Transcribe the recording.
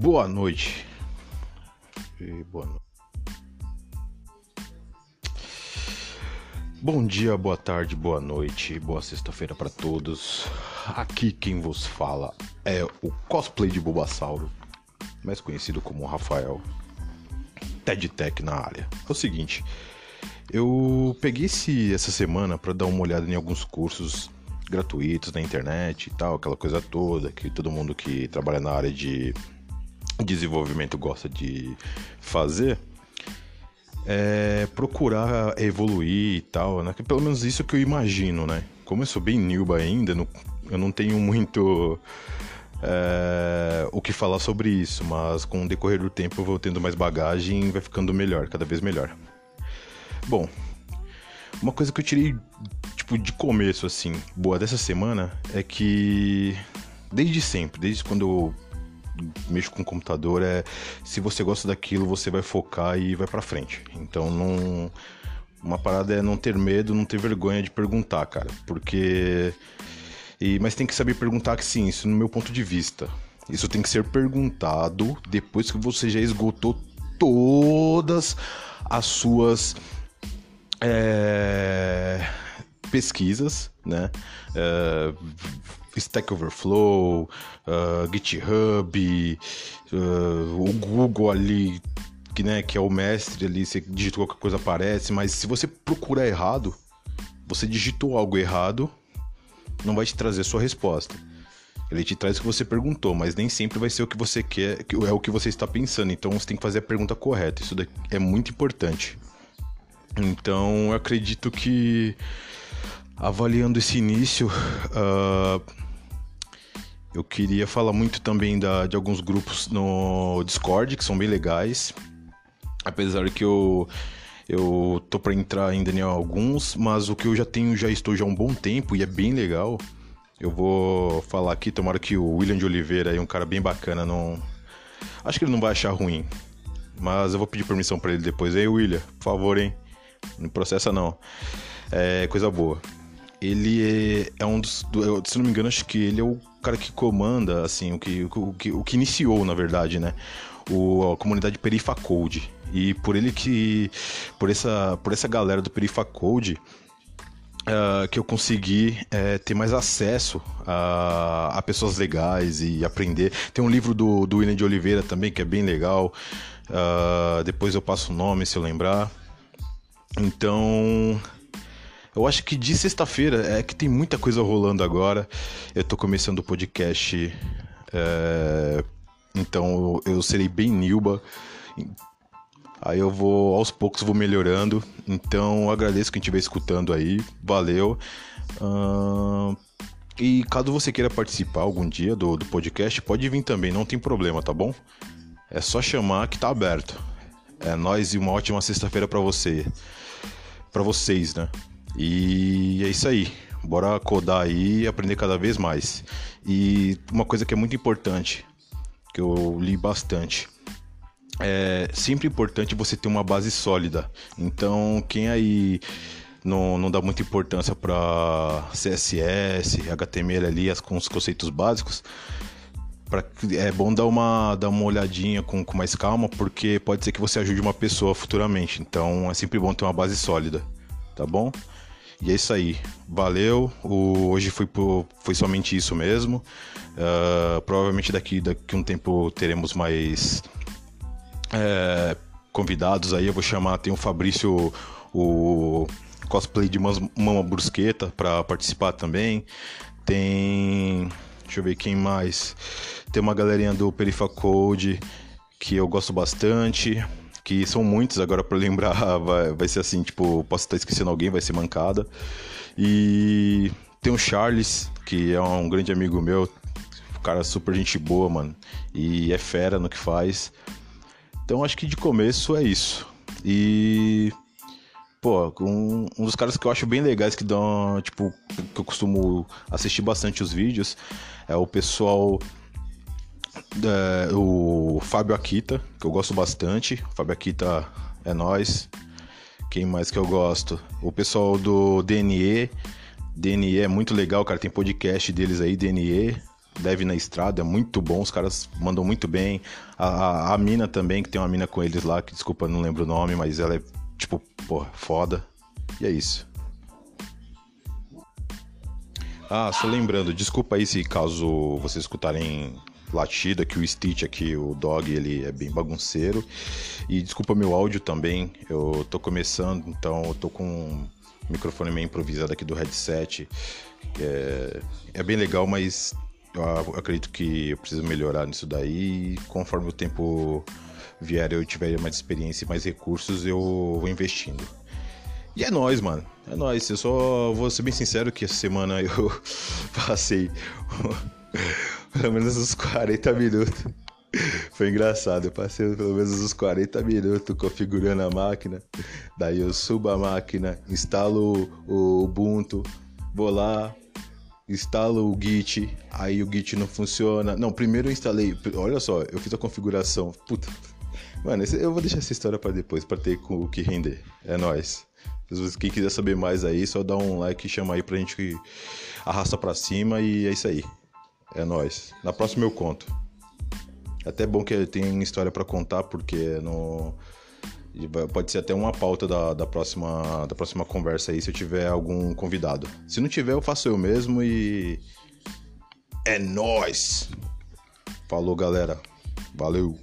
Boa noite. E boa noite. Bom dia, boa tarde, boa noite, boa sexta-feira para todos. Aqui quem vos fala é o cosplay de Bulbasauro, mais conhecido como Rafael. TED Tech na área. É o seguinte, eu peguei esse, essa semana para dar uma olhada em alguns cursos gratuitos na internet e tal, aquela coisa toda que todo mundo que trabalha na área de desenvolvimento gosta de fazer. É procurar evoluir e tal, né? Pelo menos isso que eu imagino, né? Como eu sou bem newba ainda, eu não tenho muito é, o que falar sobre isso, mas com o decorrer do tempo eu vou tendo mais bagagem e vai ficando melhor, cada vez melhor. Bom, uma coisa que eu tirei, tipo, de começo, assim, boa dessa semana é que desde sempre, desde quando eu mexo com computador, é se você gosta daquilo, você vai focar e vai pra frente. Então não. Uma parada é não ter medo, não ter vergonha de perguntar, cara. Porque. E, mas tem que saber perguntar que sim, isso no meu ponto de vista. Isso tem que ser perguntado depois que você já esgotou todas as suas é, pesquisas, né? É, Stack Overflow, uh, GitHub, uh, o Google ali, que, né, que é o mestre ali, você digitou qualquer coisa aparece, mas se você procurar errado, você digitou algo errado, não vai te trazer sua resposta. Ele te traz o que você perguntou, mas nem sempre vai ser o que você quer, é o que você está pensando. Então você tem que fazer a pergunta correta. Isso é muito importante. Então eu acredito que avaliando esse início, uh, eu queria falar muito também da, de alguns grupos no Discord que são bem legais. Apesar que eu eu tô para entrar ainda em alguns, mas o que eu já tenho já estou já há um bom tempo e é bem legal. Eu vou falar aqui, tomara que o William de Oliveira é um cara bem bacana, não acho que ele não vai achar ruim. Mas eu vou pedir permissão para ele depois. Ei, William, por favor, hein? Não processa não. É coisa boa. Ele é, é um dos. Do, se não me engano, acho que ele é o cara que comanda, assim, o que, o, que, o que iniciou, na verdade, né? O, a comunidade Perifacode. E por ele que. Por essa, por essa galera do Perifacode. Uh, que eu consegui uh, ter mais acesso a, a, pessoas legais e aprender. Tem um livro do, do William de Oliveira também que é bem legal. Uh, depois eu passo o nome se eu lembrar. Então, eu acho que de sexta-feira é que tem muita coisa rolando agora. Eu tô começando o podcast, é... então eu serei bem nilba. Aí eu vou, aos poucos, vou melhorando. Então agradeço quem estiver escutando aí. Valeu. Uh... E caso você queira participar algum dia do, do podcast, pode vir também, não tem problema, tá bom? É só chamar que tá aberto. É nós e uma ótima sexta-feira para você. para vocês, né? E é isso aí. Bora codar aí e aprender cada vez mais. E uma coisa que é muito importante, que eu li bastante, é sempre importante você ter uma base sólida. Então, quem aí não, não dá muita importância para CSS, HTML ali, com os conceitos básicos, pra, é bom dar uma, dar uma olhadinha com, com mais calma, porque pode ser que você ajude uma pessoa futuramente. Então, é sempre bom ter uma base sólida, tá bom? E é isso aí. Valeu. O, hoje foi, foi somente isso mesmo. Uh, provavelmente daqui, daqui um tempo teremos mais é, convidados aí. Eu vou chamar, tem o Fabrício, o cosplay de Mama Brusqueta para participar também. Tem. Deixa eu ver quem mais. Tem uma galerinha do Perifa Code que eu gosto bastante que são muitos, agora para lembrar vai, vai ser assim, tipo, posso estar esquecendo alguém, vai ser mancada. E tem o Charles, que é um grande amigo meu, cara super gente boa, mano, e é fera no que faz. Então acho que de começo é isso. E pô, um, um, dos caras que eu acho bem legais que dão, tipo, que eu costumo assistir bastante os vídeos é o pessoal é, o Fábio Akita, que eu gosto bastante. O Fábio Akita é nós. Quem mais que eu gosto? O pessoal do DNE. DNE é muito legal, cara. Tem podcast deles aí, DNE. Deve na estrada, é muito bom, os caras mandam muito bem. A, a, a, mina também, que tem uma mina com eles lá, que desculpa, não lembro o nome, mas ela é, tipo, porra, foda. E é isso. Ah, só lembrando, desculpa aí se caso vocês escutarem latida, que o Stitch aqui, o dog, ele é bem bagunceiro. E desculpa meu áudio também, eu tô começando, então eu tô com um microfone meio improvisado aqui do headset. É, é bem legal, mas eu acredito que eu preciso melhorar nisso daí. Conforme o tempo vier, eu tiver mais experiência e mais recursos, eu vou investindo. E é nóis, mano. É nóis. Eu só vou ser bem sincero que essa semana eu passei pelo menos uns 40 minutos. Foi engraçado, eu passei pelo menos uns 40 minutos configurando a máquina. Daí eu subo a máquina, instalo o Ubuntu, vou lá, instalo o Git, aí o Git não funciona. Não, primeiro eu instalei, olha só, eu fiz a configuração. Puta. Mano, eu vou deixar essa história para depois, para ter o que render. É nóis. Quem quiser saber mais aí, só dá um like e chama aí pra gente arrasta pra cima e é isso aí. É nós. Na próxima eu conto. É até bom que tem história para contar, porque no pode ser até uma pauta da, da, próxima, da próxima conversa aí se eu tiver algum convidado. Se não tiver, eu faço eu mesmo e. É nós. Falou, galera. Valeu.